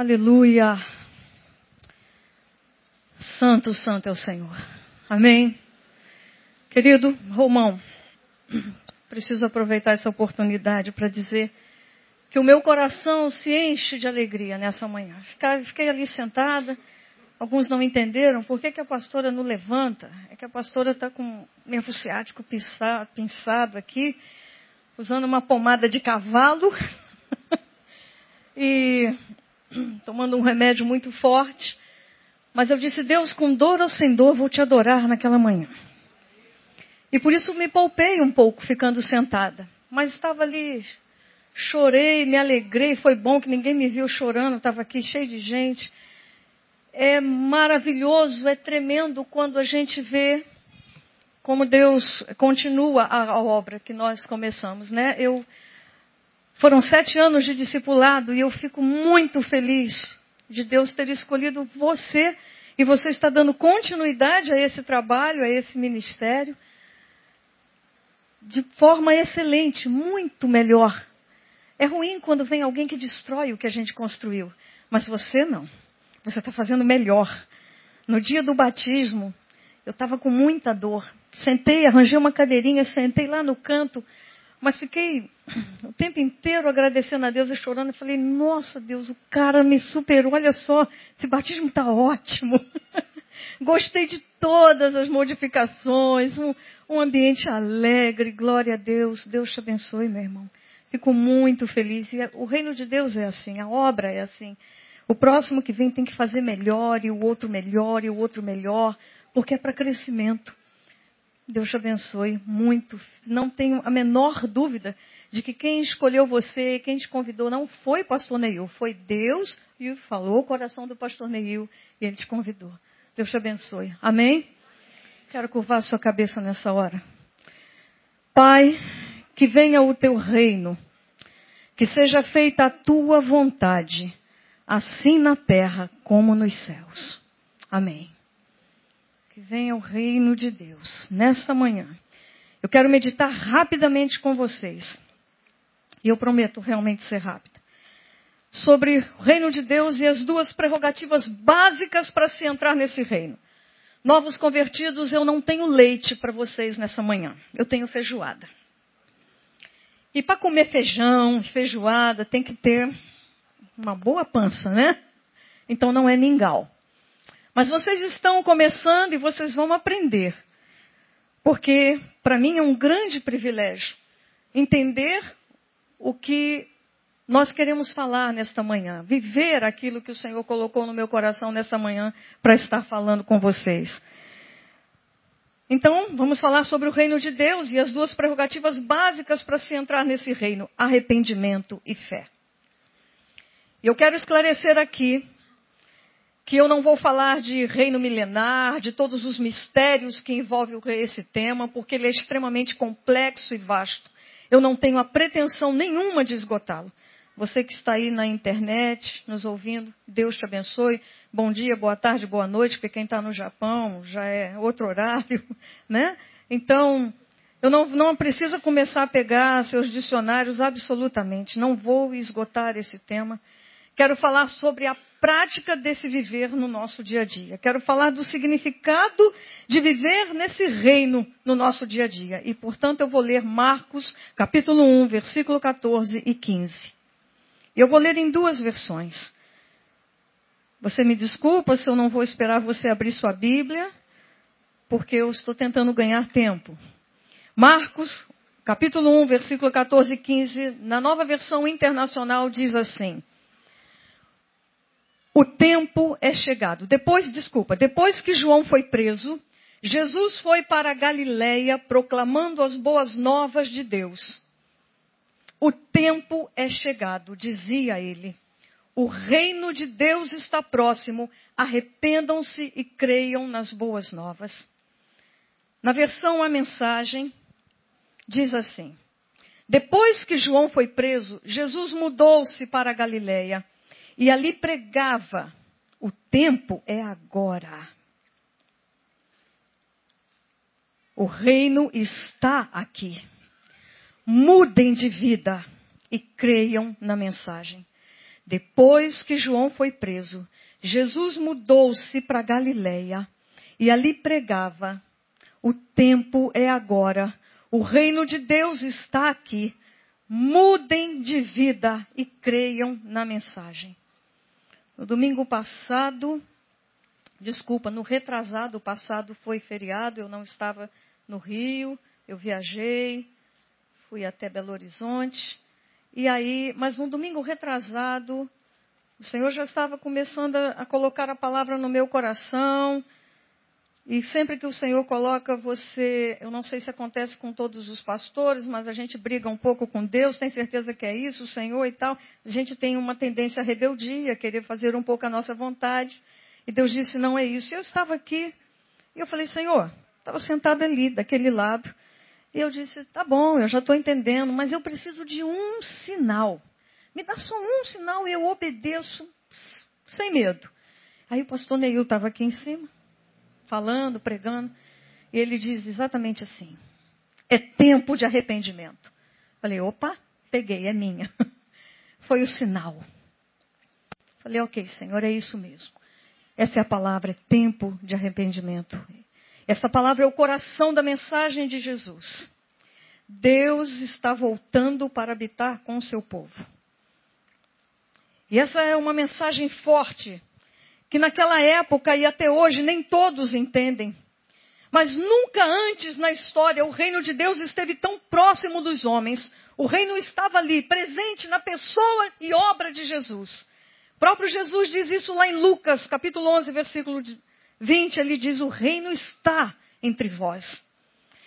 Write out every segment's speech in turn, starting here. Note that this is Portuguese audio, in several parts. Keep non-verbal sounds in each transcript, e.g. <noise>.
Aleluia. Santo, santo é o Senhor. Amém. Querido Romão, preciso aproveitar essa oportunidade para dizer que o meu coração se enche de alegria nessa manhã. Fiquei ali sentada, alguns não entenderam por que, que a pastora não levanta. É que a pastora está com nervo ciático pinçado aqui, usando uma pomada de cavalo <laughs> e <clears throat> tomando um remédio muito forte. Mas eu disse, Deus, com dor ou sem dor, vou te adorar naquela manhã. E por isso me poupei um pouco ficando sentada. Mas estava ali chorei, me alegrei, foi bom que ninguém me viu chorando, estava aqui cheio de gente. É maravilhoso, é tremendo quando a gente vê como Deus continua a, a obra que nós começamos, né? Eu foram sete anos de discipulado e eu fico muito feliz de Deus ter escolhido você e você está dando continuidade a esse trabalho, a esse ministério de forma excelente, muito melhor é ruim quando vem alguém que destrói o que a gente construiu. Mas você não. Você está fazendo melhor. No dia do batismo, eu estava com muita dor. Sentei, arranjei uma cadeirinha, sentei lá no canto, mas fiquei <clears throat> o tempo inteiro agradecendo a Deus e chorando. Eu falei, nossa Deus, o cara me superou. Olha só, esse batismo está ótimo. <laughs> Gostei de todas as modificações, um, um ambiente alegre, glória a Deus. Deus te abençoe, meu irmão. Fico muito feliz. E o reino de Deus é assim, a obra é assim. O próximo que vem tem que fazer melhor, e o outro melhor, e o outro melhor, porque é para crescimento. Deus te abençoe muito. Não tenho a menor dúvida de que quem escolheu você, quem te convidou, não foi pastor Neil, foi Deus e falou o coração do pastor Neil e ele te convidou. Deus te abençoe. Amém? Quero curvar a sua cabeça nessa hora. Pai, que venha o teu reino, que seja feita a tua vontade, assim na terra como nos céus. Amém. Que venha o reino de Deus nessa manhã. Eu quero meditar rapidamente com vocês. E eu prometo realmente ser rápida. Sobre o reino de Deus e as duas prerrogativas básicas para se entrar nesse reino. Novos convertidos, eu não tenho leite para vocês nessa manhã. Eu tenho feijoada. E para comer feijão, feijoada, tem que ter uma boa pança, né? Então não é mingau. Mas vocês estão começando e vocês vão aprender. Porque para mim é um grande privilégio entender o que nós queremos falar nesta manhã, viver aquilo que o Senhor colocou no meu coração nesta manhã para estar falando com vocês. Então, vamos falar sobre o reino de Deus e as duas prerrogativas básicas para se entrar nesse reino: arrependimento e fé. Eu quero esclarecer aqui que eu não vou falar de reino milenar, de todos os mistérios que envolvem esse tema, porque ele é extremamente complexo e vasto. Eu não tenho a pretensão nenhuma de esgotá-lo. Você que está aí na internet, nos ouvindo, Deus te abençoe. Bom dia, boa tarde, boa noite, porque quem está no Japão já é outro horário, <laughs> né? Então, eu não, não preciso começar a pegar seus dicionários absolutamente. Não vou esgotar esse tema. Quero falar sobre a prática desse viver no nosso dia a dia. Quero falar do significado de viver nesse reino no nosso dia a dia. E, portanto, eu vou ler Marcos, capítulo 1, versículo 14 e 15. Eu vou ler em duas versões. Você me desculpa se eu não vou esperar você abrir sua Bíblia, porque eu estou tentando ganhar tempo. Marcos, capítulo 1, versículo 14 e 15, na nova versão internacional diz assim: O tempo é chegado. Depois, desculpa, depois que João foi preso, Jesus foi para Galiléia proclamando as boas novas de Deus. O tempo é chegado, dizia ele. O reino de Deus está próximo. Arrependam-se e creiam nas boas novas. Na versão A Mensagem, diz assim: Depois que João foi preso, Jesus mudou-se para Galiléia e ali pregava: O tempo é agora. O reino está aqui mudem de vida e creiam na mensagem. Depois que João foi preso, Jesus mudou-se para Galiléia e ali pregava: O tempo é agora, o reino de Deus está aqui. Mudem de vida e creiam na mensagem. No domingo passado, desculpa, no retrasado passado foi feriado, eu não estava no Rio, eu viajei, fui até Belo Horizonte. E aí, mas no domingo retrasado, o Senhor já estava começando a, a colocar a palavra no meu coração. E sempre que o Senhor coloca você, eu não sei se acontece com todos os pastores, mas a gente briga um pouco com Deus, tem certeza que é isso, o Senhor e tal. A gente tem uma tendência à rebeldia, querer fazer um pouco a nossa vontade. E Deus disse: não é isso. E eu estava aqui, e eu falei: Senhor, estava sentado ali, daquele lado. E eu disse: tá bom, eu já estou entendendo, mas eu preciso de um sinal. Me dá só um sinal e eu obedeço sem medo. Aí o pastor Neil estava aqui em cima, falando, pregando, e ele diz exatamente assim: é tempo de arrependimento. Falei: opa, peguei, é minha. <laughs> Foi o sinal. Falei: ok, Senhor, é isso mesmo. Essa é a palavra, é tempo de arrependimento. Essa palavra é o coração da mensagem de Jesus. Deus está voltando para habitar com o seu povo. E essa é uma mensagem forte, que naquela época e até hoje nem todos entendem. Mas nunca antes na história o reino de Deus esteve tão próximo dos homens. O reino estava ali, presente na pessoa e obra de Jesus. O próprio Jesus diz isso lá em Lucas, capítulo 11, versículo 20. Ele diz: O reino está entre vós.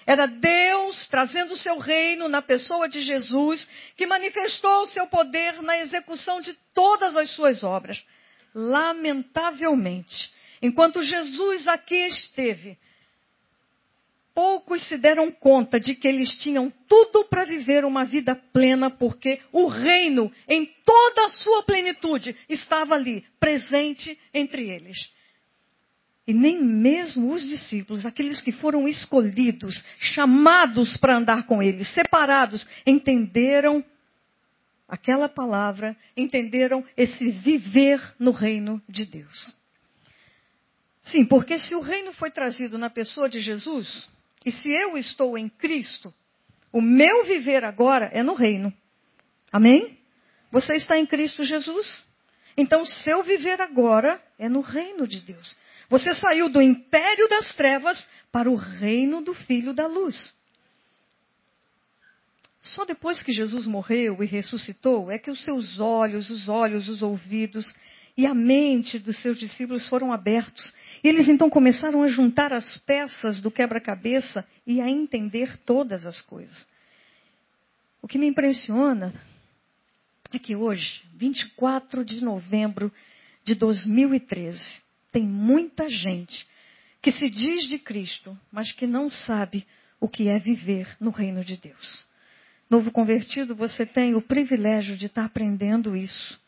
Era Deus trazendo o seu reino na pessoa de Jesus, que manifestou o seu poder na execução de todas as suas obras. Lamentavelmente, enquanto Jesus aqui esteve, poucos se deram conta de que eles tinham tudo para viver uma vida plena, porque o reino, em toda a sua plenitude, estava ali, presente entre eles. E nem mesmo os discípulos, aqueles que foram escolhidos, chamados para andar com ele, separados, entenderam aquela palavra, entenderam esse viver no reino de Deus. Sim, porque se o reino foi trazido na pessoa de Jesus, e se eu estou em Cristo, o meu viver agora é no reino. Amém? Você está em Cristo Jesus? Então, seu viver agora é no reino de Deus. Você saiu do império das trevas para o reino do Filho da Luz. Só depois que Jesus morreu e ressuscitou é que os seus olhos, os olhos, os ouvidos e a mente dos seus discípulos foram abertos. E eles então começaram a juntar as peças do quebra-cabeça e a entender todas as coisas. O que me impressiona é que hoje, 24 de novembro de 2013, tem muita gente que se diz de Cristo, mas que não sabe o que é viver no reino de Deus. Novo convertido, você tem o privilégio de estar aprendendo isso.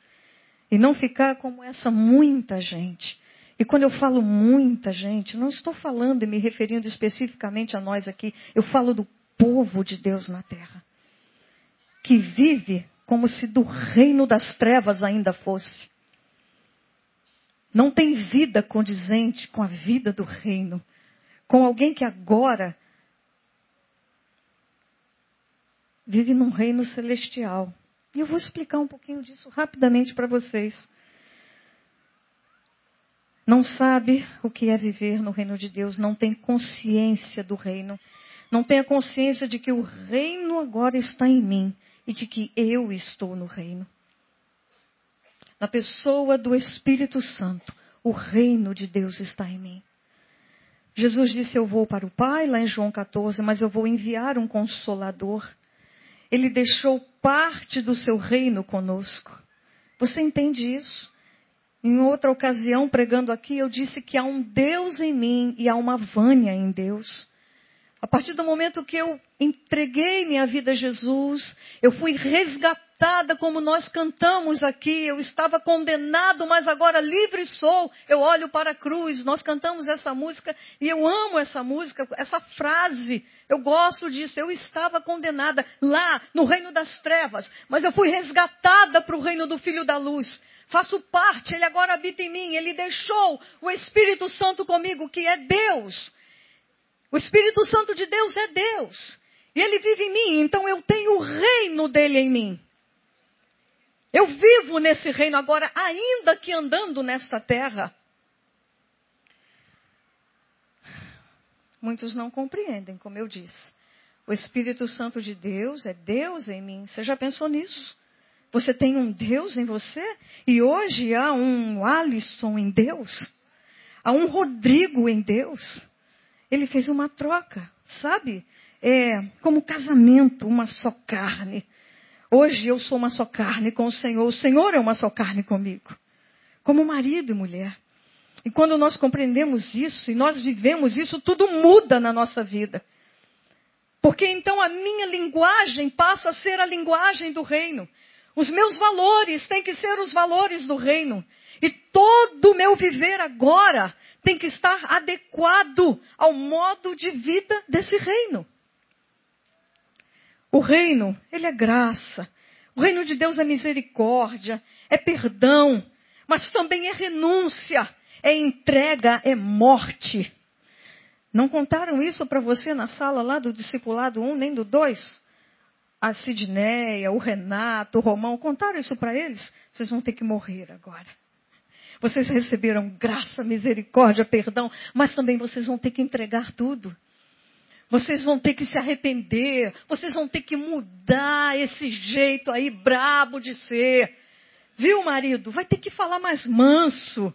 E não ficar como essa muita gente. E quando eu falo muita gente, não estou falando e me referindo especificamente a nós aqui. Eu falo do povo de Deus na terra. Que vive como se do reino das trevas ainda fosse não tem vida condizente com a vida do reino, com alguém que agora vive num reino celestial. E eu vou explicar um pouquinho disso rapidamente para vocês. Não sabe o que é viver no reino de Deus, não tem consciência do reino, não tem a consciência de que o reino agora está em mim e de que eu estou no reino na pessoa do Espírito Santo, o reino de Deus está em mim. Jesus disse: Eu vou para o Pai, lá em João 14, mas eu vou enviar um consolador. Ele deixou parte do seu reino conosco. Você entende isso? Em outra ocasião, pregando aqui, eu disse que há um Deus em mim e há uma Vânia em Deus. A partir do momento que eu entreguei minha vida a Jesus, eu fui resgatado resgatada, como nós cantamos aqui. Eu estava condenado, mas agora livre sou. Eu olho para a cruz. Nós cantamos essa música e eu amo essa música, essa frase. Eu gosto disso. Eu estava condenada lá no reino das trevas, mas eu fui resgatada para o reino do Filho da Luz. Faço parte, ele agora habita em mim. Ele deixou o Espírito Santo comigo, que é Deus. O Espírito Santo de Deus é Deus. E ele vive em mim, então eu tenho o reino dele em mim. Eu vivo nesse reino agora, ainda que andando nesta terra. Muitos não compreendem, como eu disse. O Espírito Santo de Deus é Deus em mim. Você já pensou nisso? Você tem um Deus em você? E hoje há um Alisson em Deus? Há um Rodrigo em Deus? Ele fez uma troca, sabe? é, como casamento, uma só carne. Hoje eu sou uma só carne com o Senhor, o Senhor é uma só carne comigo, como marido e mulher. E quando nós compreendemos isso e nós vivemos isso, tudo muda na nossa vida. Porque então a minha linguagem passa a ser a linguagem do reino. Os meus valores têm que ser os valores do reino. E todo o meu viver agora tem que estar adequado ao modo de vida desse reino. O reino, ele é graça. O reino de Deus é misericórdia, é perdão, mas também é renúncia, é entrega, é morte. Não contaram isso para você na sala lá do discipulado 1, nem do 2? A Sidneia, o Renato, o Romão, contaram isso para eles? Vocês vão ter que morrer agora. Vocês receberam graça, misericórdia, perdão, mas também vocês vão ter que entregar tudo. Vocês vão ter que se arrepender, vocês vão ter que mudar esse jeito aí brabo de ser. Viu, marido? Vai ter que falar mais manso.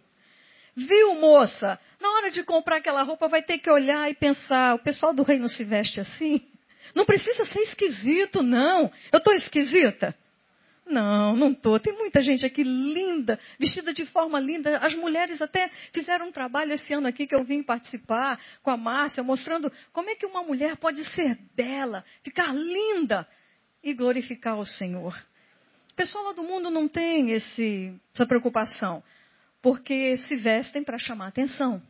Viu, moça? Na hora de comprar aquela roupa, vai ter que olhar e pensar: o pessoal do reino se veste assim? Não precisa ser esquisito, não. Eu estou esquisita? Não, não estou. Tem muita gente aqui linda, vestida de forma linda. As mulheres até fizeram um trabalho esse ano aqui que eu vim participar com a Márcia, mostrando como é que uma mulher pode ser bela, ficar linda e glorificar o Senhor. O pessoal lá do mundo não tem esse, essa preocupação, porque se vestem para chamar atenção.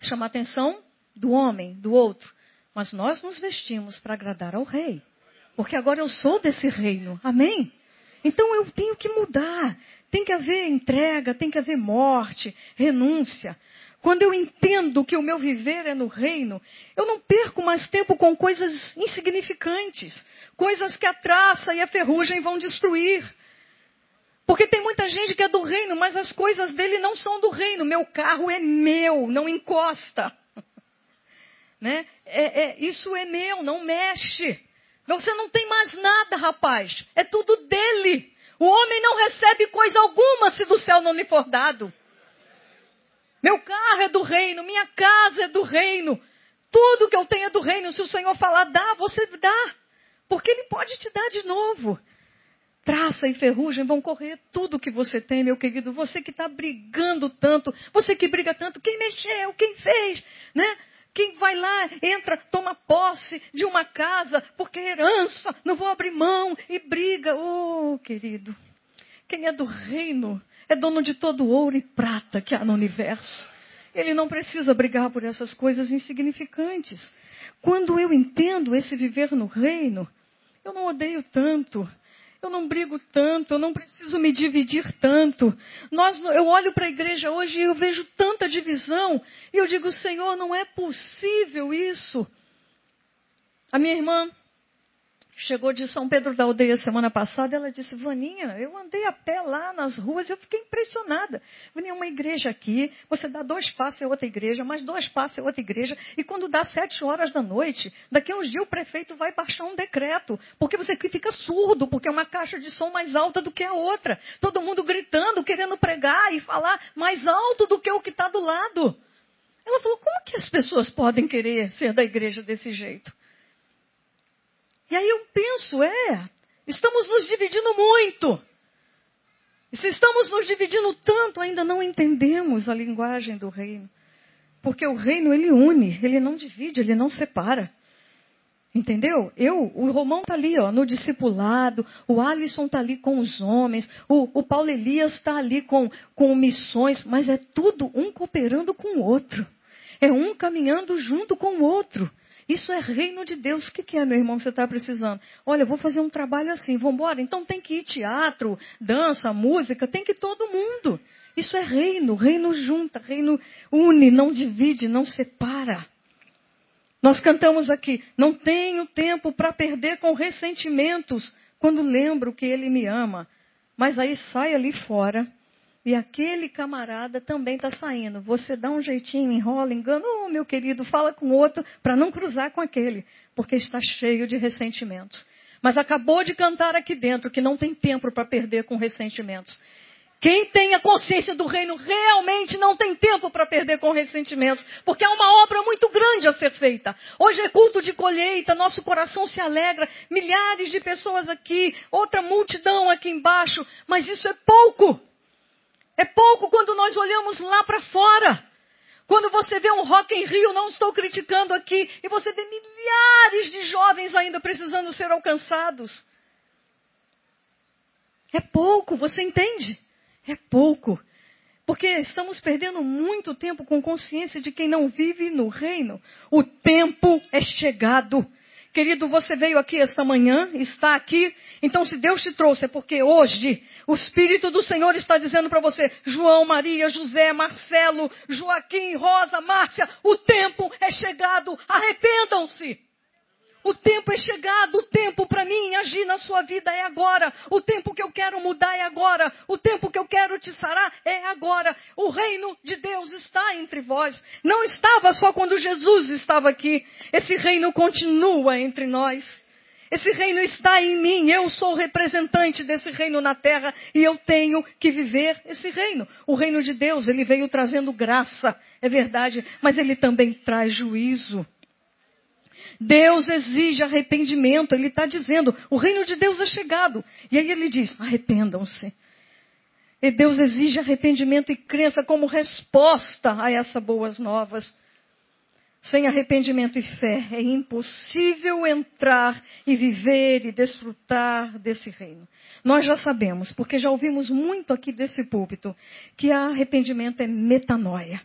Chamar atenção do homem, do outro. Mas nós nos vestimos para agradar ao rei. Porque agora eu sou desse reino. Amém? Então eu tenho que mudar. Tem que haver entrega, tem que haver morte, renúncia. Quando eu entendo que o meu viver é no reino, eu não perco mais tempo com coisas insignificantes, coisas que a traça e a ferrugem vão destruir. Porque tem muita gente que é do reino, mas as coisas dele não são do reino. Meu carro é meu, não encosta. <laughs> né? É, é, isso é meu, não mexe. Você não tem mais nada, rapaz. É tudo dele. O homem não recebe coisa alguma se do céu não lhe for dado. Meu carro é do reino, minha casa é do reino. Tudo que eu tenho é do reino. Se o Senhor falar, dá, você dá. Porque Ele pode te dar de novo. Traça e ferrugem vão correr tudo que você tem, meu querido. Você que está brigando tanto, você que briga tanto, quem mexeu, quem fez, né? Quem vai lá, entra, toma posse de uma casa, porque é herança, não vou abrir mão e briga. Oh, querido, quem é do reino é dono de todo ouro e prata que há no universo. Ele não precisa brigar por essas coisas insignificantes. Quando eu entendo esse viver no reino, eu não odeio tanto, eu não brigo tanto, eu não preciso me dividir tanto. Nós, eu olho para a igreja hoje e eu vejo tanta divisão. E eu digo, Senhor, não é possível isso. A minha irmã chegou de São Pedro da Aldeia semana passada, ela disse, Vaninha, eu andei a pé lá nas ruas e eu fiquei impressionada. Vaninha, uma igreja aqui, você dá dois passos é outra igreja, mais dois passos é outra igreja, e quando dá sete horas da noite, daqui a uns dias o prefeito vai baixar um decreto, porque você fica surdo, porque é uma caixa de som mais alta do que a outra. Todo mundo gritando, querendo pregar e falar mais alto do que o que está do lado. Ela falou, como que as pessoas podem querer ser da igreja desse jeito? E aí eu penso, é, estamos nos dividindo muito. E se estamos nos dividindo tanto, ainda não entendemos a linguagem do reino. Porque o reino ele une, ele não divide, ele não separa. Entendeu? Eu, o Romão está ali, ó, no discipulado, o Alisson está ali com os homens, o, o Paulo Elias está ali com, com missões, mas é tudo um cooperando com o outro. É um caminhando junto com o outro. Isso é reino de Deus. O que, é, meu irmão, que você está precisando? Olha, eu vou fazer um trabalho assim, vamos embora? Então tem que ir teatro, dança, música, tem que ir todo mundo. Isso é reino, reino junta, reino une, não divide, não separa. Nós cantamos aqui, não tenho tempo para perder com ressentimentos quando lembro que ele me ama. Mas aí sai ali fora e aquele camarada também está saindo. Você dá um jeitinho, enrola, engana, oh, meu querido, fala com outro para não cruzar com aquele, porque está cheio de ressentimentos. Mas acabou de cantar aqui dentro que não tem tempo para perder com ressentimentos. Quem tem a consciência do reino realmente não tem tempo para perder com ressentimentos, porque é uma obra muito grande a ser feita. Hoje é culto de colheita, nosso coração se alegra, milhares de pessoas aqui, outra multidão aqui embaixo, mas isso é pouco. É pouco quando nós olhamos lá para fora. Quando você vê um Rock em Rio, não estou criticando aqui, e você vê milhares de jovens ainda precisando ser alcançados. É pouco, você entende? É pouco. Porque estamos perdendo muito tempo com consciência de quem não vive no reino. O tempo é chegado. Querido, você veio aqui esta manhã, está aqui. Então, se Deus te trouxe, é porque hoje o Espírito do Senhor está dizendo para você: João, Maria, José, Marcelo, Joaquim, Rosa, Márcia, o tempo é chegado. Arrependam-se. O tempo é chegado, o tempo para mim agir na sua vida é agora. O tempo que eu quero mudar é agora. O tempo que eu quero te sarar é agora. O reino de Deus está entre vós. Não estava só quando Jesus estava aqui. Esse reino continua entre nós. Esse reino está em mim. Eu sou representante desse reino na terra e eu tenho que viver esse reino. O reino de Deus, ele veio trazendo graça, é verdade, mas ele também traz juízo. Deus exige arrependimento. Ele está dizendo: o reino de Deus é chegado. E aí ele diz: arrependam-se. E Deus exige arrependimento e crença como resposta a essas boas novas. Sem arrependimento e fé é impossível entrar e viver e desfrutar desse reino. Nós já sabemos, porque já ouvimos muito aqui desse púlpito, que arrependimento é metanoia.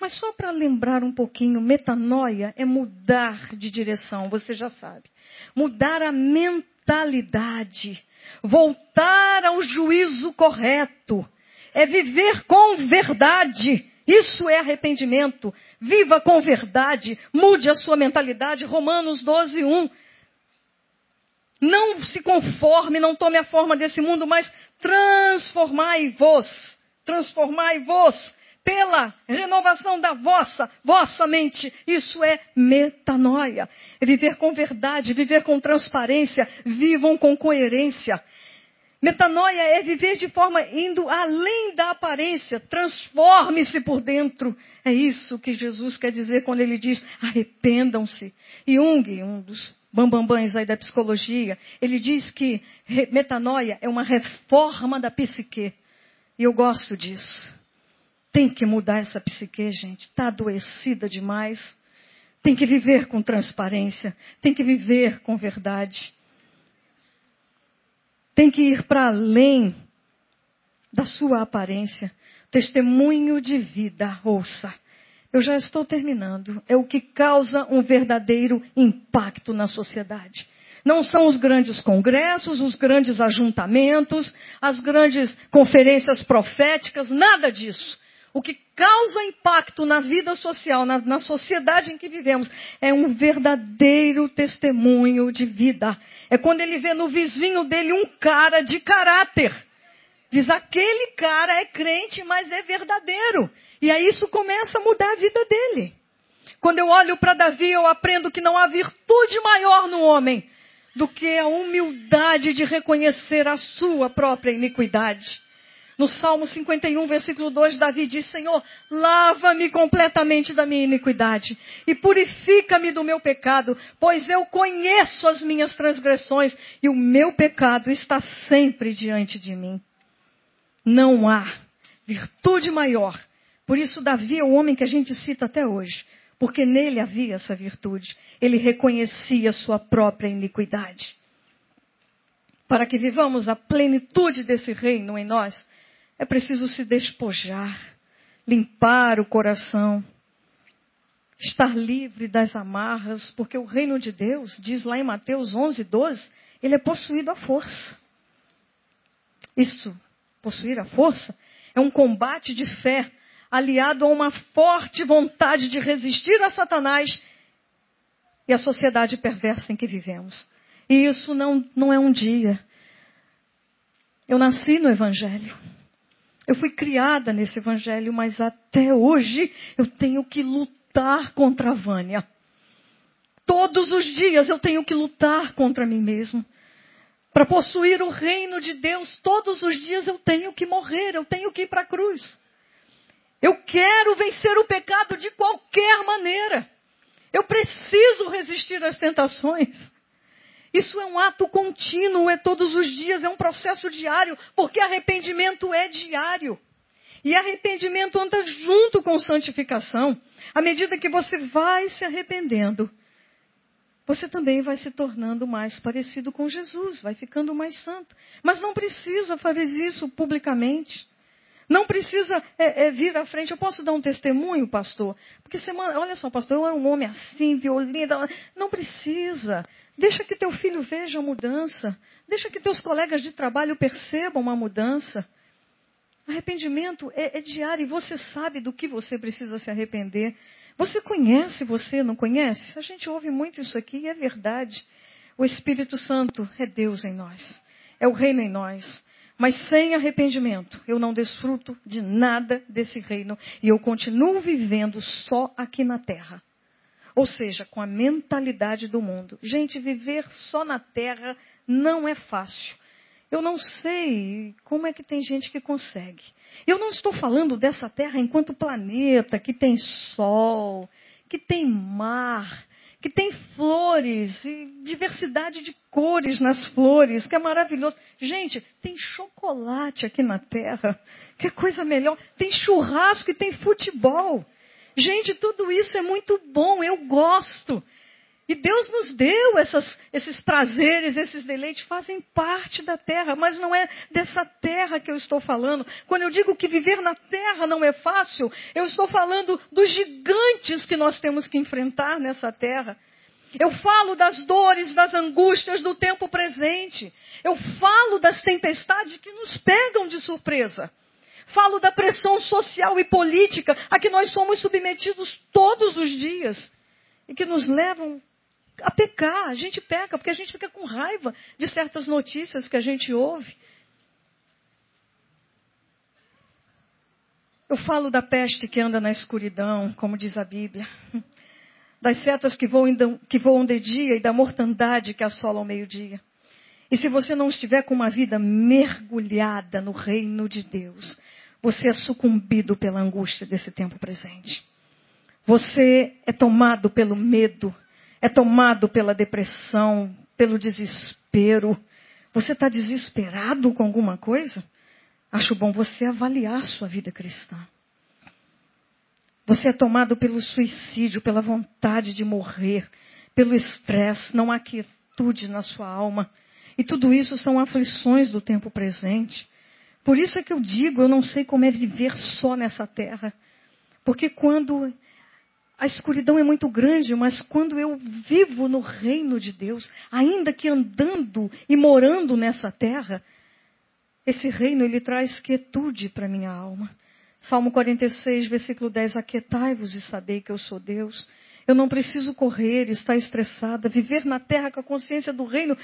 Mas só para lembrar um pouquinho, metanoia é mudar de direção, você já sabe. Mudar a mentalidade. Voltar ao juízo correto. É viver com verdade. Isso é arrependimento. Viva com verdade. Mude a sua mentalidade. Romanos 12, 1. Não se conforme, não tome a forma desse mundo, mas transformai-vos. Transformai-vos pela renovação da vossa, vossa mente. Isso é metanoia. É viver com verdade, viver com transparência, vivam com coerência. Metanoia é viver de forma indo além da aparência, transforme-se por dentro. É isso que Jesus quer dizer quando ele diz arrependam-se. E Jung, um dos bambambães aí da psicologia, ele diz que metanoia é uma reforma da psique. E eu gosto disso. Tem que mudar essa psique, gente. Está adoecida demais. Tem que viver com transparência. Tem que viver com verdade. Tem que ir para além da sua aparência. Testemunho de vida, ouça. Eu já estou terminando. É o que causa um verdadeiro impacto na sociedade. Não são os grandes congressos, os grandes ajuntamentos, as grandes conferências proféticas, nada disso. O que causa impacto na vida social, na, na, sociedade em que vivemos, é um verdadeiro testemunho de vida. É quando ele vê no vizinho dele um cara de caráter. Diz, aquele cara é crente, mas é verdadeiro. E aí isso começa a mudar a vida dele. Quando eu olho para Davi, eu aprendo que não há virtude maior no homem do que a humildade de reconhecer a sua própria iniquidade. No Salmo 51, versículo 2, Davi diz: Senhor, lava-me completamente da minha iniquidade e purifica-me do meu pecado, pois eu conheço as minhas transgressões e o meu pecado está sempre diante de mim. Não há virtude maior. Por isso, Davi é o homem que a gente cita até hoje, porque nele havia essa virtude. Ele reconhecia sua própria iniquidade. Para que vivamos a plenitude desse reino em nós, é preciso se despojar, limpar o coração, estar livre das amarras, porque o reino de Deus, diz lá em Mateus 11, 12, ele é possuído à força. Isso, possuir a força, é um combate de fé aliado a uma forte vontade de resistir a Satanás e a sociedade perversa em que vivemos. E isso não, não é um dia. Eu nasci no Evangelho. Eu fui criada nesse Evangelho, mas até hoje eu tenho que lutar contra a Vânia. Todos os dias eu tenho que lutar contra mim mesmo. Para possuir o reino de Deus, todos os dias eu tenho que morrer, eu tenho que ir para a cruz. Eu quero vencer o pecado de qualquer maneira. Eu preciso resistir às tentações. Isso é um ato contínuo, é todos os dias, é um processo diário, porque arrependimento é diário. E arrependimento anda junto com santificação. À medida que você vai se arrependendo, você também vai se tornando mais parecido com Jesus, vai ficando mais santo. Mas não precisa fazer isso publicamente. Não precisa é, é, vir à frente. Eu posso dar um testemunho, pastor? Porque semana, olha só, pastor, eu era um homem assim, violento. Não precisa. Deixa que teu filho veja a mudança. Deixa que teus colegas de trabalho percebam uma mudança. Arrependimento é, é diário e você sabe do que você precisa se arrepender. Você conhece, você não conhece? A gente ouve muito isso aqui e é verdade. O Espírito Santo é Deus em nós. É o reino em nós. Mas sem arrependimento, eu não desfruto de nada desse reino e eu continuo vivendo só aqui na terra. Ou seja, com a mentalidade do mundo. Gente, viver só na terra não é fácil. Eu não sei como é que tem gente que consegue. Eu não estou falando dessa terra enquanto planeta que tem sol, que tem mar, que tem flores e diversidade de cores nas flores, que é maravilhoso. Gente, tem chocolate aqui na Terra, que é coisa melhor. Tem churrasco e tem futebol. Gente, tudo isso é muito bom, eu gosto. E Deus nos deu essas, esses prazeres, esses deleites, fazem parte da terra, mas não é dessa terra que eu estou falando. Quando eu digo que viver na terra não é fácil, eu estou falando dos gigantes que nós temos que enfrentar nessa terra. Eu falo das dores, das angústias do tempo presente. Eu falo das tempestades que nos pegam de surpresa. Falo da pressão social e política a que nós somos submetidos todos os dias e que nos levam a pecar. A gente peca porque a gente fica com raiva de certas notícias que a gente ouve. Eu falo da peste que anda na escuridão, como diz a Bíblia, das setas que voam, que voam de dia e da mortandade que assola ao meio-dia. E se você não estiver com uma vida mergulhada no reino de Deus, você é sucumbido pela angústia desse tempo presente. Você é tomado pelo medo é tomado pela depressão, pelo desespero. Você está desesperado com alguma coisa? Acho bom você avaliar sua vida cristã. Você é tomado pelo suicídio, pela vontade de morrer, pelo estresse, não há quietude na sua alma. E tudo isso são aflições do tempo presente. Por isso é que eu digo, eu não sei como é viver só nessa terra. Porque quando a escuridão é muito grande, mas quando eu vivo no reino de Deus, ainda que andando e morando nessa terra, esse reino ele traz quietude para minha alma. Salmo 46, versículo 10: Aquietai-vos e sabei que eu sou Deus. Eu não preciso correr, estar estressada. Viver na terra com a consciência do reino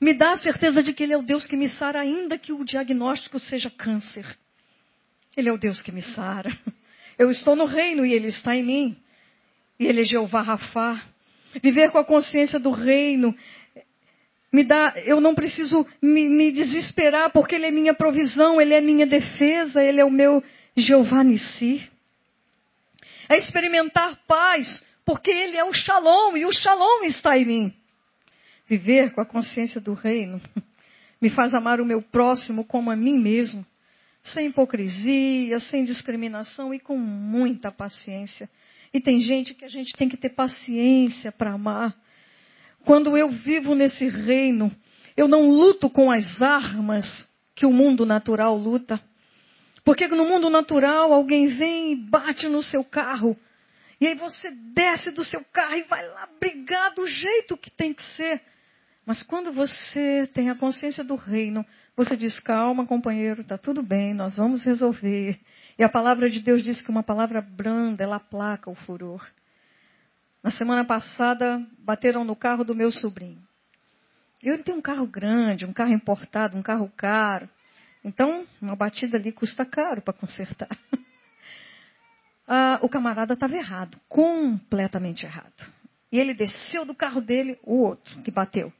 me dá a certeza de que Ele é o Deus que me sara, ainda que o diagnóstico seja câncer. Ele é o Deus que me sara. Eu estou no reino e Ele está em mim. E Ele é Jeová Rafá. Viver com a consciência do reino me dá, eu não preciso me, me, desesperar porque Ele é minha provisão, Ele é minha defesa, Ele é o meu Jeová Nissi. É experimentar paz porque Ele é o Shalom e o Shalom está em mim. Viver com a consciência do reino <laughs> me faz amar o meu próximo como a mim mesmo, sem hipocrisia, sem discriminação e com muita paciência. E tem gente que a gente tem que ter paciência para amar. Quando eu vivo nesse reino, eu não luto com as armas que o mundo natural luta. Porque no mundo natural alguém vem e bate no seu carro. E aí você desce do seu carro e vai lá brigar do jeito que tem que ser. Mas quando você tem a consciência do reino, você diz: calma, companheiro, está tudo bem, nós vamos resolver. E a palavra de Deus diz que uma palavra branda, ela aplaca o furor. Na semana passada, bateram no carro do meu sobrinho. Ele tem um carro grande, um carro importado, um carro caro. Então, uma batida ali custa caro para consertar. <laughs> Ah, o camarada estava errado, completamente errado. E ele desceu do carro dele, o outro que bateu.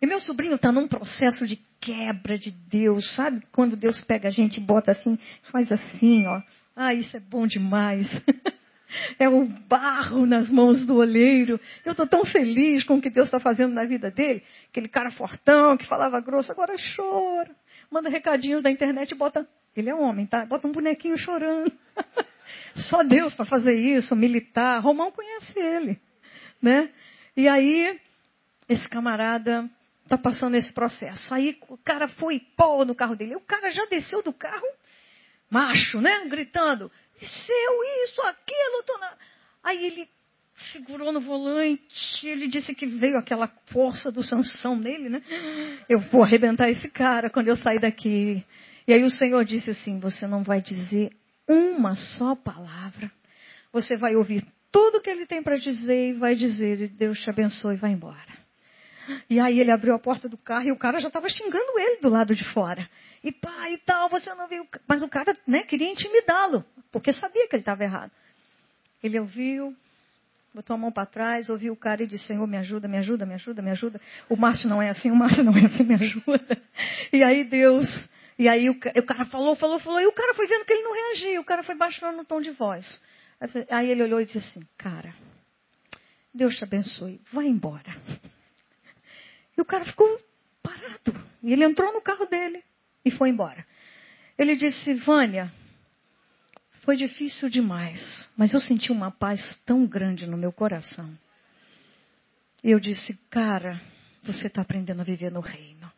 E meu sobrinho está num processo de quebra de Deus, sabe? Quando Deus pega a gente e bota assim, faz assim, ó. Ah, isso é bom demais. <laughs> é o barro nas mãos do olheiro. Eu estou tão feliz com o que Deus está fazendo na vida dele. Aquele cara fortão que falava grosso, agora chora. Manda recadinhos da internet e bota. Ele é homem, tá? Bota um bonequinho chorando. <laughs> Só Deus para fazer isso, militar. Romão conhece ele, né? E aí, esse camarada está passando esse processo. Aí o cara foi pó no carro dele. O cara já desceu do carro, macho, né? Gritando: seu isso, aquilo. Tô na... Aí ele segurou no volante, ele disse que veio aquela força do Sansão nele, né? Eu vou arrebentar esse cara quando eu sair daqui. E aí o Senhor disse assim: Você não vai dizer uma só palavra. Você vai ouvir tudo que ele tem para dizer e vai dizer: Deus te abençoe e vai embora. E aí ele abriu a porta do carro e o cara já estava xingando ele do lado de fora. E pá, e tal, você não viu. Mas o cara né, queria intimidá-lo, porque sabia que ele estava errado. Ele ouviu, botou a mão para trás, ouviu o cara e disse: Senhor, me ajuda, me ajuda, me ajuda, me ajuda. O Márcio não é assim, o Márcio não é assim, me ajuda. E aí Deus. E aí o, o cara falou, falou, falou. E o cara foi vendo que ele não reagia. O cara foi baixando o tom de voz. Aí ele olhou e disse assim: Cara, Deus te abençoe, vai embora. E o cara ficou parado. E ele entrou no carro dele e foi embora. Ele disse: Vânia, foi difícil demais, mas eu senti uma paz tão grande no meu coração. E eu disse: Cara, você está aprendendo a viver no reino.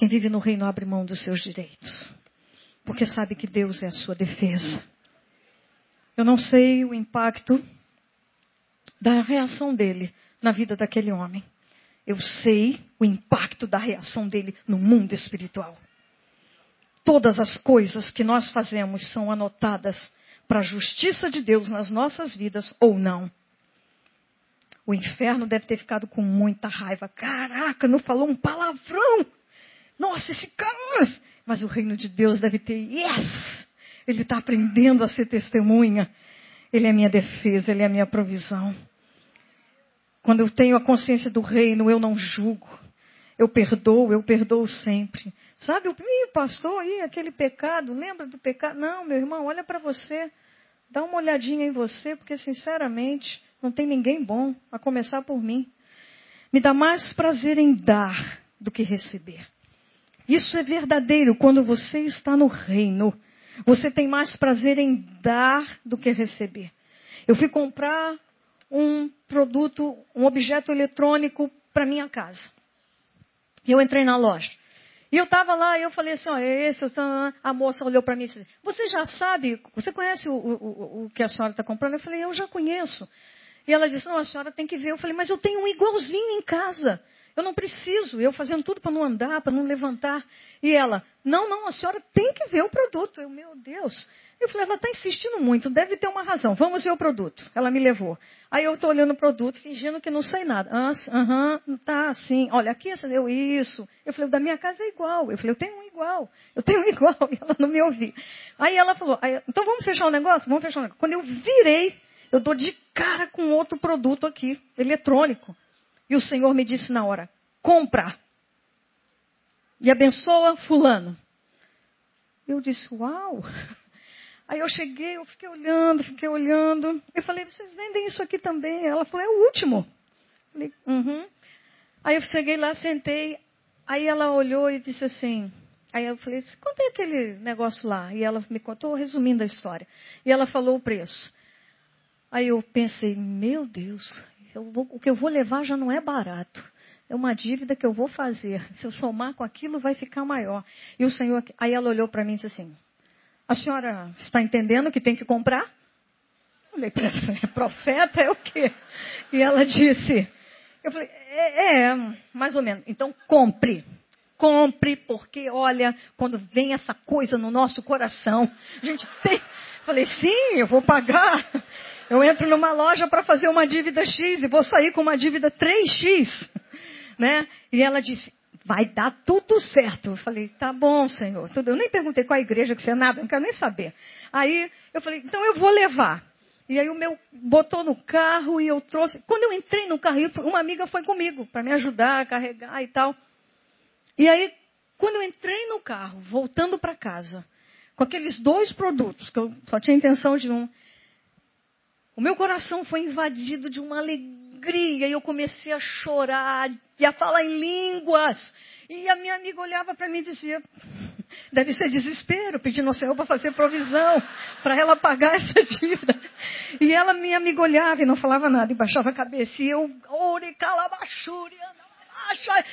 Quem vive no reino abre mão dos seus direitos, porque sabe que Deus é a sua defesa. Eu não sei o impacto da reação dele na vida daquele homem eu sei o impacto da reação dele no mundo espiritual. Todas as coisas que nós fazemos são anotadas para a justiça de Deus nas nossas vidas ou não. O inferno deve ter ficado com muita raiva. Caraca, não falou um palavrão. Nossa, esse cara. Mas o reino de Deus deve ter, yes! Ele está aprendendo a ser testemunha. Ele é minha defesa, ele é minha provisão. Quando eu tenho a consciência do reino, eu não julgo. Eu perdoo, eu perdoo sempre. Sabe, o pastor, aí, aquele pecado, lembra do pecado? Não, meu irmão, olha para você. Dá uma olhadinha em você, porque sinceramente, não tem ninguém bom, a começar por mim. Me dá mais prazer em dar do que receber. Isso é verdadeiro quando você está no reino. Você tem mais prazer em dar do que receber. Eu fui comprar um produto, um objeto eletrônico para minha casa. Eu entrei na loja. E eu estava lá e eu falei assim, ó, é esse, a moça olhou para mim e disse, você já sabe, você conhece o, o, o que a senhora está comprando? Eu falei, eu já conheço. E ela disse, não, a senhora tem que ver. Eu falei, mas eu tenho um igualzinho em casa. Eu não preciso, eu fazendo tudo para não andar, para não levantar. E ela, não, não, a senhora tem que ver o produto. Eu, meu Deus. Eu falei, ela está insistindo muito, deve ter uma razão. Vamos ver o produto. Ela me levou. Aí eu estou olhando o produto, fingindo que não sei nada. Aham, uh, tá assim. Olha, aqui eu isso. Eu falei, da minha casa é igual. Eu falei, eu tenho um igual. Eu tenho um igual. E <laughs> ela não me ouviu. Aí ela falou, então vamos fechar o negócio? Vamos fechar o negócio. Quando eu virei, eu dou de cara com outro produto aqui, eletrônico. E o Senhor me disse na hora: compra. E abençoa Fulano. Eu disse: Uau! Aí eu cheguei, eu fiquei olhando, fiquei olhando. Eu falei: Vocês vendem isso aqui também? Ela falou: É o último. Eu falei: Uhum. Aí eu cheguei lá, sentei. Aí ela olhou e disse assim: Aí eu falei, quanto é aquele negócio lá? E ela me contou, resumindo a história. E ela falou o preço. Aí eu pensei, meu Deus, vou, o que eu vou levar já não é barato. É uma dívida que eu vou fazer. Se eu somar com aquilo, vai ficar maior. E o Senhor, aí ela olhou para mim e disse assim: A senhora está entendendo que tem que comprar? Eu falei, <laughs> profeta é o quê? E ela disse, eu falei, é, é, mais ou menos. Então compre. Compre, porque olha, quando vem essa coisa no nosso coração, a gente tem. Falei, sim, eu vou pagar. Eu entro numa loja para fazer uma dívida X e vou sair com uma dívida 3X. <laughs> Né? E ela disse, vai dar tudo certo. Eu falei, tá bom, Senhor. Eu nem perguntei qual a igreja que você é, nada, não quero nem saber. Aí eu falei, então eu vou levar. E aí o meu botou no carro e eu trouxe. Quando eu entrei no carro, uma amiga foi comigo para me ajudar a carregar e tal. E aí, quando eu entrei no carro, voltando para casa, com aqueles dois produtos, que eu só tinha intenção de um, o meu coração foi invadido de uma alegria e eu comecei a chorar e a falar em línguas. E a minha amiga olhava para mim e dizia: <laughs> Deve ser desespero, pedindo ao Senhor para fazer provisão, para ela pagar essa <laughs> dívida. E ela, minha amiga, olhava e não falava nada, e baixava a cabeça. E eu,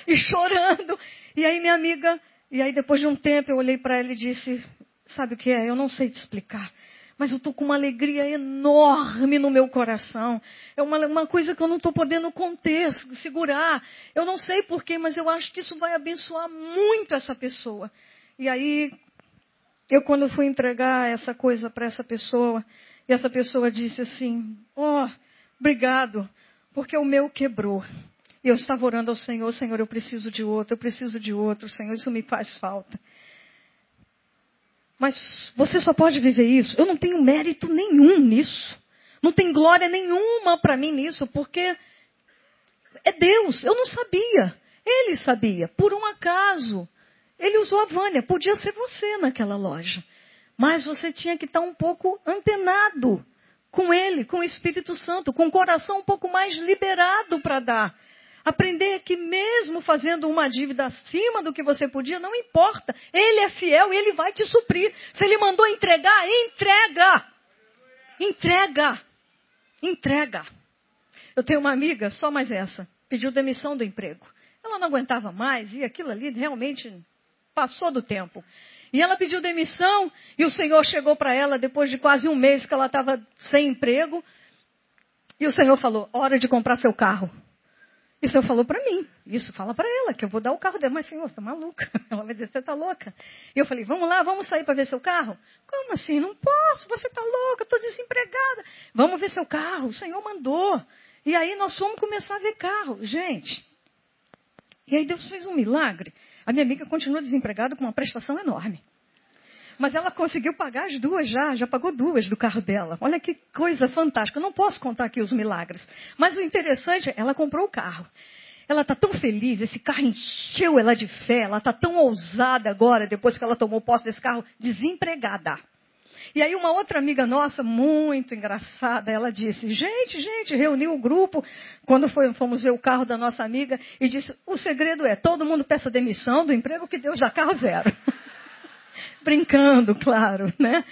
e chorando. E aí minha amiga, e aí depois de um tempo eu olhei para ela e disse, sabe o que é? Eu não sei te explicar. Mas eu estou com uma alegria enorme no meu coração. É uma, uma coisa que eu não estou podendo conter, segurar. Eu não sei porquê, mas eu acho que isso vai abençoar muito essa pessoa. E aí, eu quando fui entregar essa coisa para essa pessoa, e essa pessoa disse assim: oh, obrigado, porque o meu quebrou. E eu estava orando ao Senhor: Senhor, eu preciso de outro, eu preciso de outro, Senhor, isso me faz falta. Mas você só pode viver isso. Eu não tenho mérito nenhum nisso. Não tem glória nenhuma para mim nisso, porque é Deus. Eu não sabia. Ele sabia, por um acaso. Ele usou a Vânia, podia ser você naquela loja. Mas você tinha que estar um pouco antenado com ele, com o Espírito Santo, com o coração um pouco mais liberado para dar. Aprender que mesmo fazendo uma dívida acima do que você podia, não importa. Ele é fiel e ele vai te suprir. Se ele mandou entregar, entrega. Entrega. Entrega. Eu tenho uma amiga, só mais essa, pediu demissão do emprego. Ela não aguentava mais e aquilo ali realmente passou do tempo. E ela pediu demissão e o Senhor chegou para ela depois de quase um mês que ela estava sem emprego. E o Senhor falou: hora de comprar seu carro. E o Senhor falou para mim, isso fala para ela, que eu vou dar o carro dela. Mas, Senhor, você está maluca. <laughs> Ela vai dizer, você está louca. E eu falei, vamos lá, vamos sair para ver seu carro? Como assim? Não posso, você está louca, estou desempregada. Vamos ver seu carro, o Senhor mandou. E aí nós fomos começar a ver carro. Gente, e aí Deus fez um milagre. A minha amiga continua desempregada com uma prestação enorme. Mas ela conseguiu pagar as duas já, já pagou duas do carro dela. Olha que coisa fantástica. Eu não posso contar aqui os milagres. Mas o interessante é, ela comprou o carro. Ela está tão feliz, esse carro encheu ela de fé, ela está tão ousada agora, depois que ela tomou posse desse carro, desempregada. E aí uma outra amiga nossa, muito engraçada, ela disse, gente, gente, reuniu o grupo, quando foi, fomos ver o carro da nossa amiga, e disse, o segredo é, todo mundo peça demissão do emprego que Deus já carro zero. <laughs> Brincando, claro, né?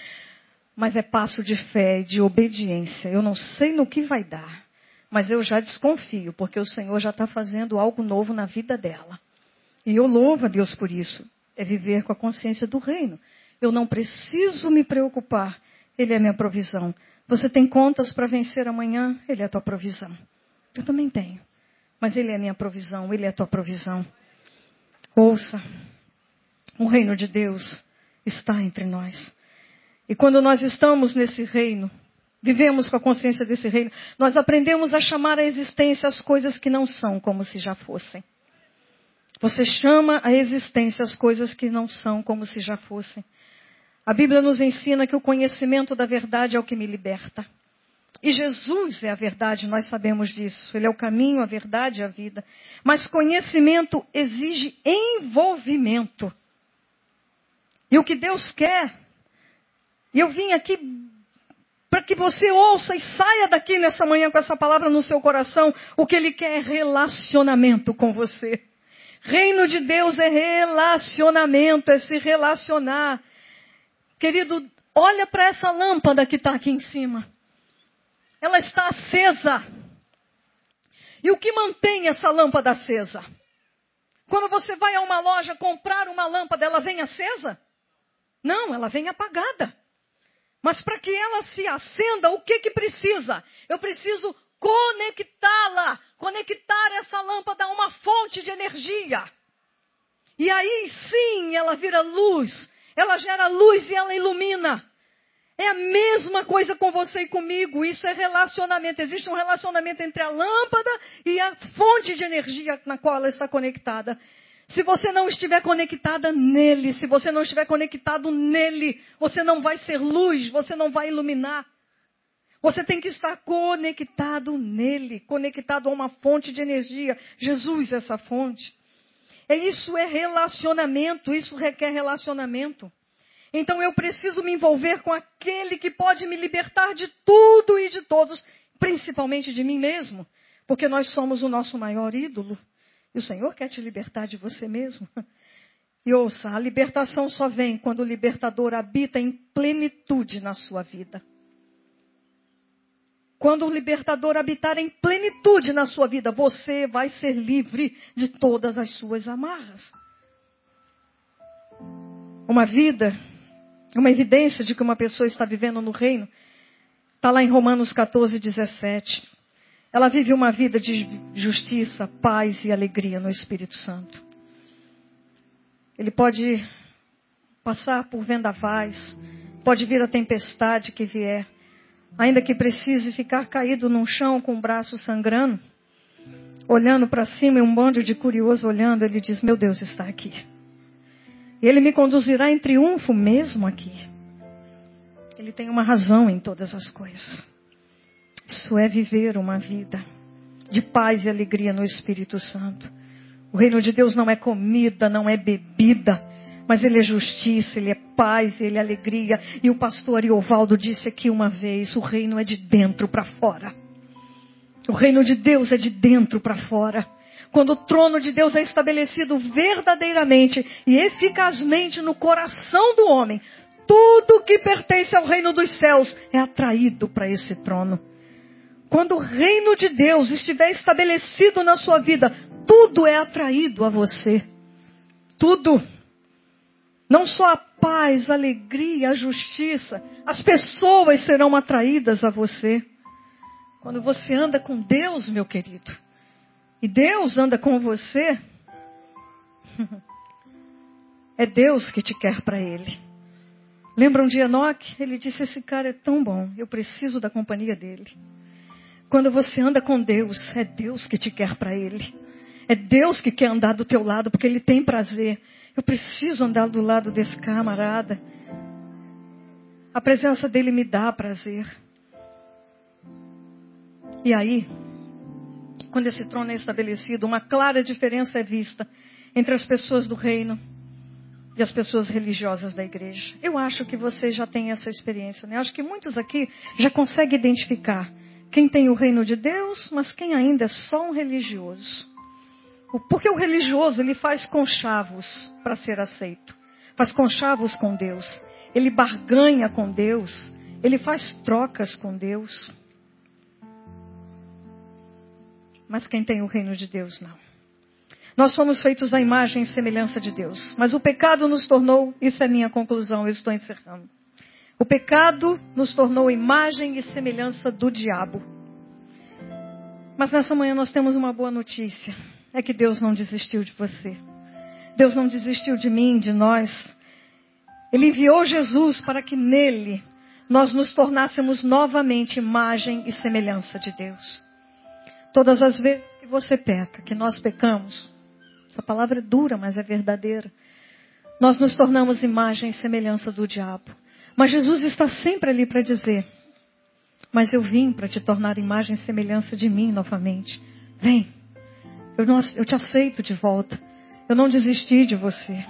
Mas é passo de fé, de obediência. Eu não sei no que vai dar, mas eu já desconfio, porque o Senhor já está fazendo algo novo na vida dela. E eu louvo a Deus por isso. É viver com a consciência do reino. Eu não preciso me preocupar. Ele é minha provisão. Você tem contas para vencer amanhã? Ele é a tua provisão. Eu também tenho. Mas Ele é minha provisão, Ele é a tua provisão. Ouça, o reino de Deus está entre nós. E quando nós estamos nesse reino, vivemos com a consciência desse reino, nós aprendemos a chamar a existência as coisas que não são como se já fossem. Você chama a existência as coisas que não são como se já fossem. A Bíblia nos ensina que o conhecimento da verdade é o que me liberta. E Jesus é a verdade, nós sabemos disso. Ele é o caminho, a verdade e a vida. Mas conhecimento exige envolvimento. E o que Deus quer, e eu vim aqui para que você ouça e saia daqui nessa manhã com essa palavra no seu coração, o que Ele quer é relacionamento com você. Reino de Deus é relacionamento, é se relacionar. Querido, olha para essa lâmpada que está aqui em cima. ela está acesa. E o que mantém essa lâmpada acesa? Quando você vai a uma loja comprar uma lâmpada, ela vem acesa? Não, ela vem apagada. Mas para que ela se acenda, o que que precisa? Eu preciso conectá-la, conectar essa lâmpada a uma fonte de energia. E aí sim ela vira luz, ela gera luz e ela ilumina. É a mesma coisa com você e comigo. Isso é relacionamento. Existe um relacionamento entre a lâmpada e a fonte de energia na qual ela está conectada. Se você não estiver conectada nele, se você não estiver conectado nele, você não vai ser luz, você não vai iluminar. Você tem que estar conectado nele, conectado a uma fonte de energia. Jesus, é essa fonte. É isso é relacionamento, isso requer relacionamento. Então eu preciso me envolver com aquele que pode me libertar de tudo e de todos, principalmente de mim mesmo, porque nós somos o nosso maior ídolo. E o Senhor quer te libertar de você mesmo. E ouça, a libertação só vem quando o libertador habita em plenitude na sua vida. Quando o libertador habitar em plenitude na sua vida, você vai ser livre de todas as suas amarras. Uma vida uma evidência de que uma pessoa está vivendo no reino está lá em Romanos 14, 17. Ela vive uma vida de justiça, paz e alegria no Espírito Santo. Ele pode passar por vendavais, pode vir a tempestade que vier, ainda que precise ficar caído num chão com o braço sangrando, olhando para cima e um bando de curioso olhando, ele diz: Meu Deus está aqui. Ele me conduzirá em triunfo mesmo aqui. Ele tem uma razão em todas as coisas. Isso é viver uma vida de paz e alegria no Espírito Santo. O reino de Deus não é comida, não é bebida, mas ele é justiça, ele é paz, ele é alegria. E o pastor Ariovaldo disse aqui uma vez: o reino é de dentro para fora. O reino de Deus é de dentro para fora quando o trono de Deus é estabelecido verdadeiramente e eficazmente no coração do homem, tudo que pertence ao reino dos céus é atraído para esse trono. Quando o reino de Deus estiver estabelecido na sua vida, tudo é atraído a você. Tudo. Não só a paz, a alegria, a justiça, as pessoas serão atraídas a você. Quando você anda com Deus, meu querido, e Deus anda com você, <laughs> é Deus que te quer para Ele. Lembra um dia Enoque? Ele disse: Esse cara é tão bom, eu preciso da companhia dele. Quando você anda com Deus, é Deus que te quer para Ele. É Deus que quer andar do teu lado, porque Ele tem prazer. Eu preciso andar do lado desse camarada. A presença dele me dá prazer. E aí, quando esse trono é estabelecido, uma clara diferença é vista entre as pessoas do reino e as pessoas religiosas da igreja. Eu acho que você já tem essa experiência, né? Acho que muitos aqui já conseguem identificar quem tem o reino de Deus, mas quem ainda é só um religioso. Porque o religioso, ele faz conchavos para ser aceito. Faz conchavos com Deus. Ele barganha com Deus. Ele faz trocas com Deus. Mas quem tem o reino de Deus, não. Nós fomos feitos à imagem e semelhança de Deus. Mas o pecado nos tornou, isso é minha conclusão, eu estou encerrando. O pecado nos tornou imagem e semelhança do diabo. Mas nessa manhã nós temos uma boa notícia: é que Deus não desistiu de você. Deus não desistiu de mim, de nós. Ele enviou Jesus para que nele nós nos tornássemos novamente imagem e semelhança de Deus. Todas as vezes que você peca, que nós pecamos, essa palavra é dura, mas é verdadeira. Nós nos tornamos imagem e semelhança do diabo. Mas Jesus está sempre ali para dizer: Mas eu vim para te tornar imagem e semelhança de mim novamente. Vem, eu, não, eu te aceito de volta. Eu não desisti de você. <laughs>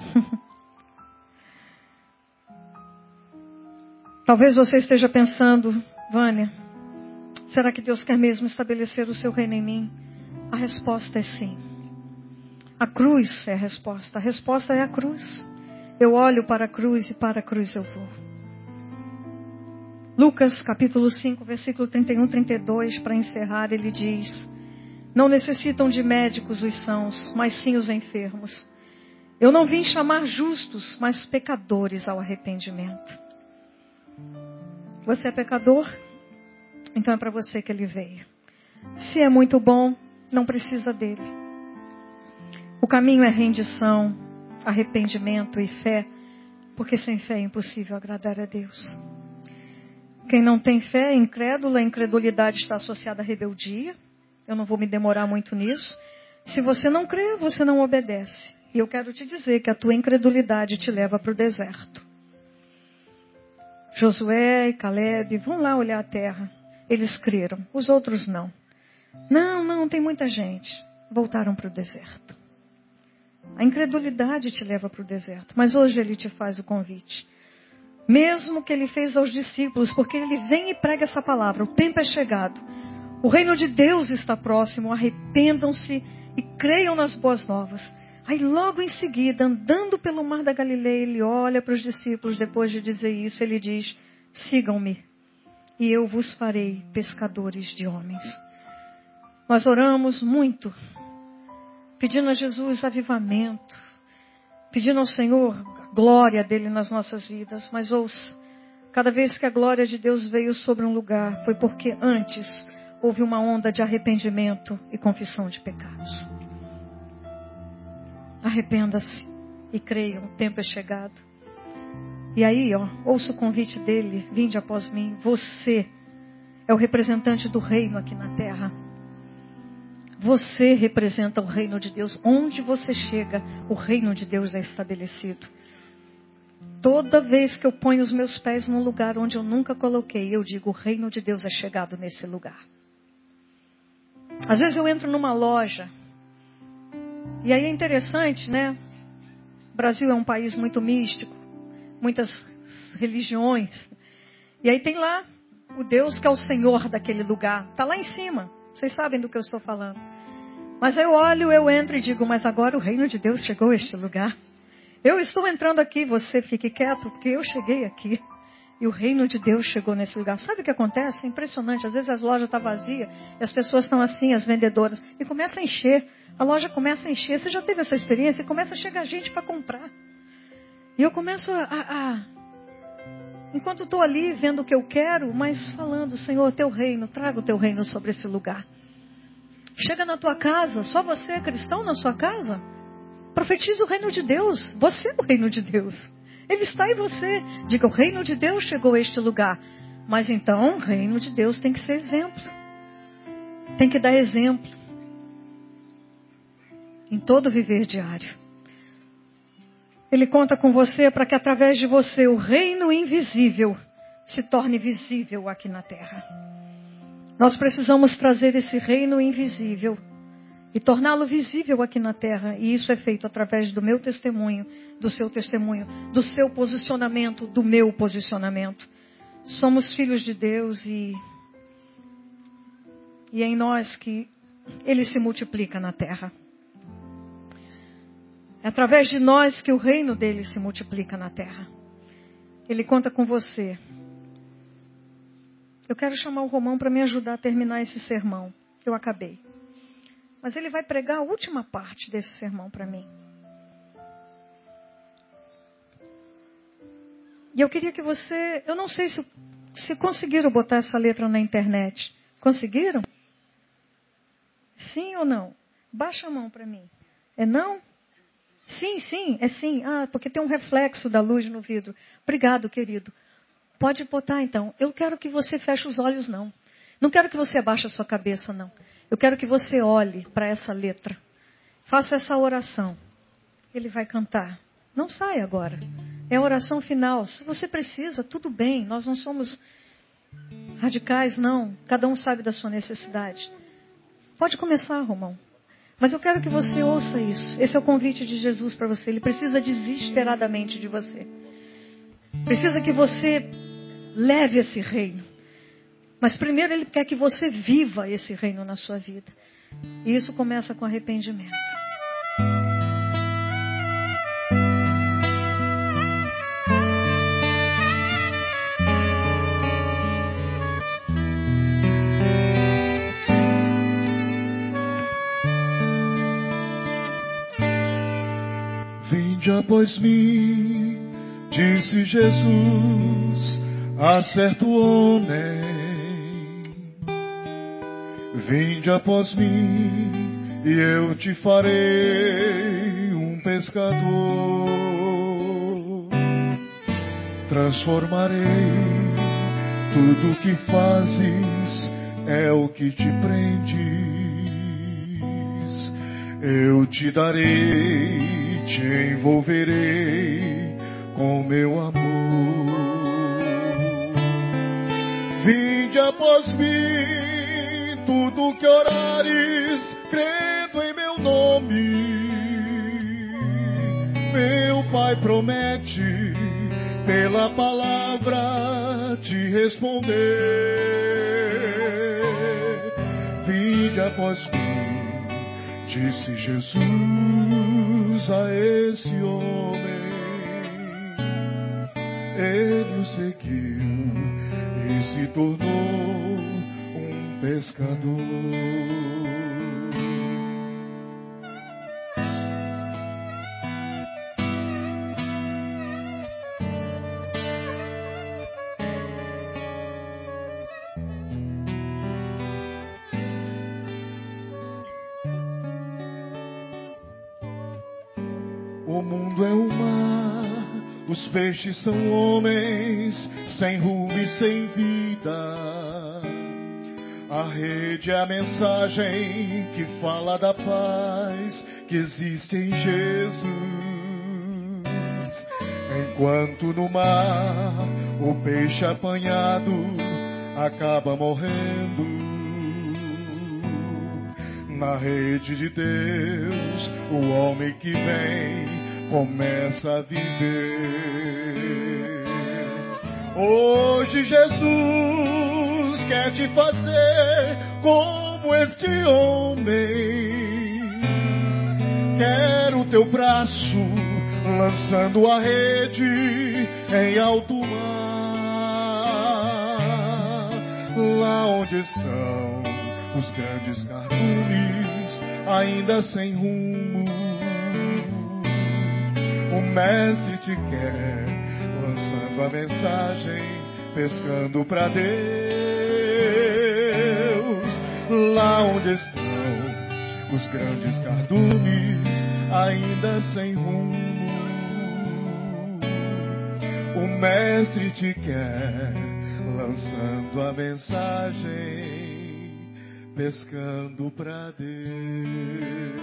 Talvez você esteja pensando, Vânia, Será que Deus quer mesmo estabelecer o seu reino em mim? A resposta é sim. A cruz é a resposta. A resposta é a cruz. Eu olho para a cruz e para a cruz eu vou. Lucas capítulo 5, versículo 31, 32, para encerrar, ele diz: Não necessitam de médicos os sãos, mas sim os enfermos. Eu não vim chamar justos, mas pecadores ao arrependimento. Você é pecador? Então é para você que ele veio. Se é muito bom, não precisa dele. O caminho é rendição, arrependimento e fé, porque sem fé é impossível agradar a Deus. Quem não tem fé é incrédulo, a incredulidade está associada à rebeldia. Eu não vou me demorar muito nisso. Se você não crê, você não obedece. E eu quero te dizer que a tua incredulidade te leva para o deserto. Josué e Caleb vão lá olhar a terra. Eles creram, os outros não. Não, não, tem muita gente. Voltaram para o deserto. A incredulidade te leva para o deserto. Mas hoje ele te faz o convite. Mesmo que ele fez aos discípulos, porque ele vem e prega essa palavra: o tempo é chegado. O reino de Deus está próximo. Arrependam-se e creiam nas boas novas. Aí, logo em seguida, andando pelo mar da Galileia, ele olha para os discípulos. Depois de dizer isso, ele diz: Sigam-me, e eu vos farei pescadores de homens. Nós oramos muito, pedindo a Jesus avivamento, pedindo ao Senhor glória dele nas nossas vidas. Mas ouça, cada vez que a glória de Deus veio sobre um lugar, foi porque antes houve uma onda de arrependimento e confissão de pecados. Arrependa-se e creia, o tempo é chegado. E aí, ó, ouça o convite dele, vinde após mim. Você é o representante do reino aqui na terra. Você representa o reino de Deus. Onde você chega, o reino de Deus é estabelecido. Toda vez que eu ponho os meus pés num lugar onde eu nunca coloquei, eu digo: o reino de Deus é chegado nesse lugar. Às vezes eu entro numa loja, e aí é interessante, né? O Brasil é um país muito místico, muitas religiões. E aí tem lá o Deus que é o Senhor daquele lugar. Está lá em cima. Vocês sabem do que eu estou falando. Mas eu olho, eu entro e digo, mas agora o reino de Deus chegou a este lugar. Eu estou entrando aqui, você fique quieto, porque eu cheguei aqui. <laughs> E o reino de Deus chegou nesse lugar. Sabe o que acontece? É impressionante. Às vezes as lojas estão tá vazias e as pessoas estão assim, as vendedoras, e começa a encher. A loja começa a encher. Você já teve essa experiência? E começa a chegar gente para comprar. E eu começo a. a, a enquanto estou ali vendo o que eu quero, mas falando, Senhor, teu reino, traga o teu reino sobre esse lugar. Chega na tua casa, só você é cristão na sua casa? Profetiza o reino de Deus. Você é o reino de Deus. Ele está em você. Diga: o reino de Deus chegou a este lugar. Mas então, o reino de Deus tem que ser exemplo. Tem que dar exemplo. Em todo viver diário. Ele conta com você para que através de você o reino invisível se torne visível aqui na terra. Nós precisamos trazer esse reino invisível e torná-lo visível aqui na terra. E isso é feito através do meu testemunho, do seu testemunho, do seu posicionamento, do meu posicionamento. Somos filhos de Deus e, e é em nós que ele se multiplica na terra. É através de nós que o reino dele se multiplica na terra. Ele conta com você. Eu quero chamar o Romão para me ajudar a terminar esse sermão. Eu acabei. Mas ele vai pregar a última parte desse sermão para mim. E eu queria que você. Eu não sei se, se conseguiram botar essa letra na internet. Conseguiram? Sim ou não? Baixa a mão para mim. É não? Sim, sim, é sim. Ah, porque tem um reflexo da luz no vidro. Obrigado, querido. Pode botar então. Eu quero que você feche os olhos, não. Não quero que você abaixe a sua cabeça, não. Eu quero que você olhe para essa letra. Faça essa oração. Ele vai cantar. Não sai agora. É a oração final. Se você precisa, tudo bem. Nós não somos radicais, não. Cada um sabe da sua necessidade. Pode começar, Romão. Mas eu quero que você ouça isso. Esse é o convite de Jesus para você. Ele precisa desesperadamente de você. Precisa que você leve esse reino. Mas primeiro ele quer que você viva esse reino na sua vida. E isso começa com arrependimento. Vinde após mim, disse Jesus, a certo homem Vinde após mim e eu te farei um pescador. Transformarei tudo que fazes é o que te prendes. Eu te darei, te envolverei com meu amor. Vinde após mim, tudo que orares, crendo em meu nome. Meu Pai promete, pela palavra te responder. Vinde após mim, disse Jesus a esse homem. Ele o seguiu e se tornou pescador. O mundo é o mar, os peixes são homens, sem rumo e sem vida. A rede é a mensagem que fala da paz que existe em Jesus. Enquanto no mar o peixe apanhado acaba morrendo. Na rede de Deus, o homem que vem começa a viver. Hoje Jesus quer te fazer como este homem. Quer o teu braço lançando a rede em alto mar, lá onde estão os grandes cardumes, ainda sem rumo. O mestre te quer, lançando a mensagem, pescando para Deus, lá onde estão os grandes cardumes, ainda sem rumo. O mestre te quer, lançando a mensagem pescando pra Deus.